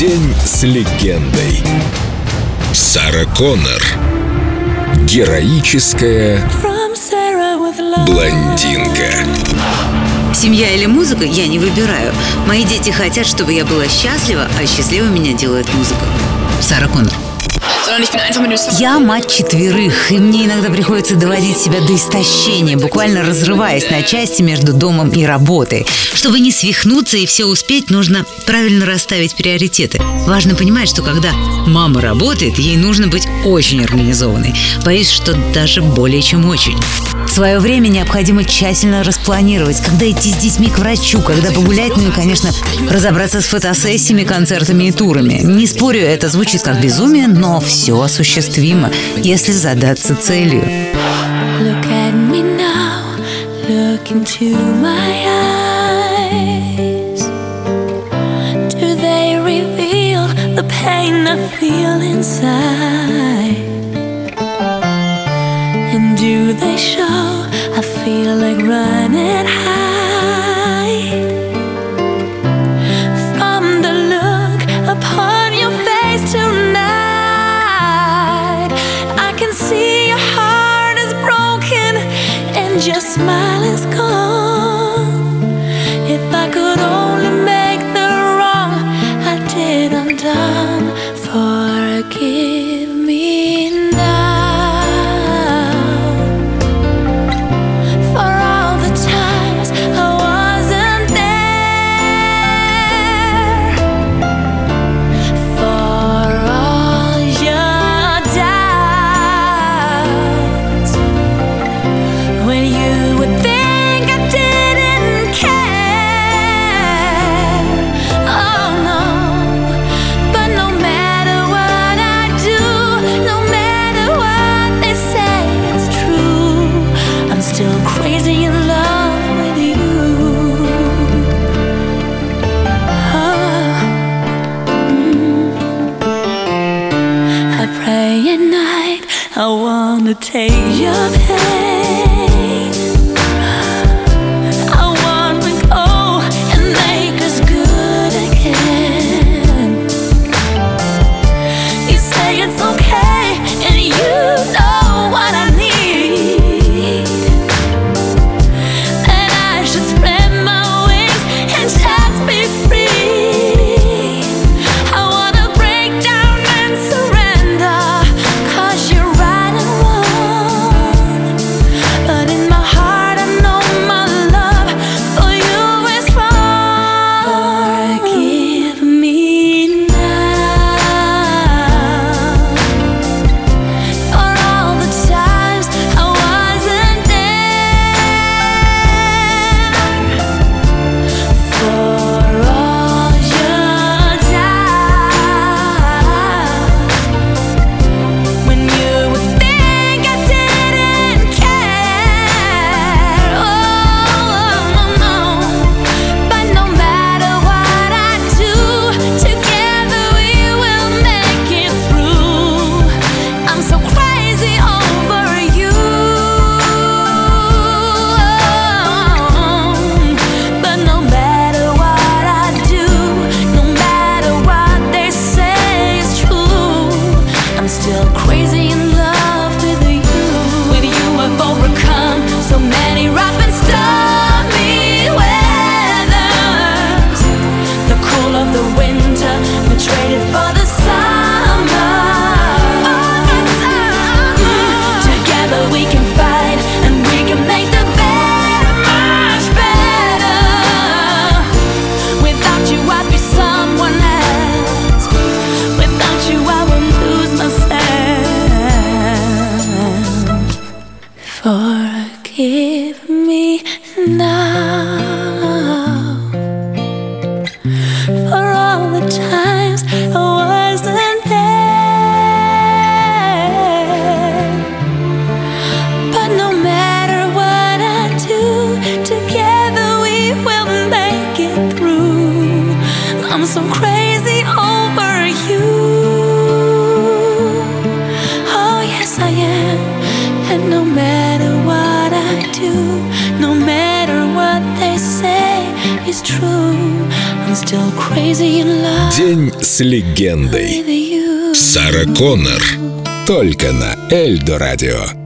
День с легендой. Сара Коннор. Героическая блондинка. Семья или музыка я не выбираю. Мои дети хотят, чтобы я была счастлива, а счастливой меня делает музыка. Сара Коннор. Я мать четверых, и мне иногда приходится доводить себя до истощения, буквально разрываясь на части между домом и работой. Чтобы не свихнуться и все успеть, нужно правильно расставить приоритеты. Важно понимать, что когда мама работает, ей нужно быть очень организованной. Боюсь, что даже более чем очень. Свое время необходимо тщательно распланировать, когда идти с детьми к врачу, когда погулять, ну и, конечно, разобраться с фотосессиями, концертами и турами. Не спорю, это звучит как безумие, но все осуществимо, если задаться целью. Look at me now, look into my eyes. Do they reveal the pain I feel inside? And do they show I feel like running high? Your smile is gone. Pray at night. I wanna take your pain. So crazy over you. Oh, yes, I am. And no matter what I do, no matter what they say is true. День с легендой. Сара Коннор. Только на Эльдо радио.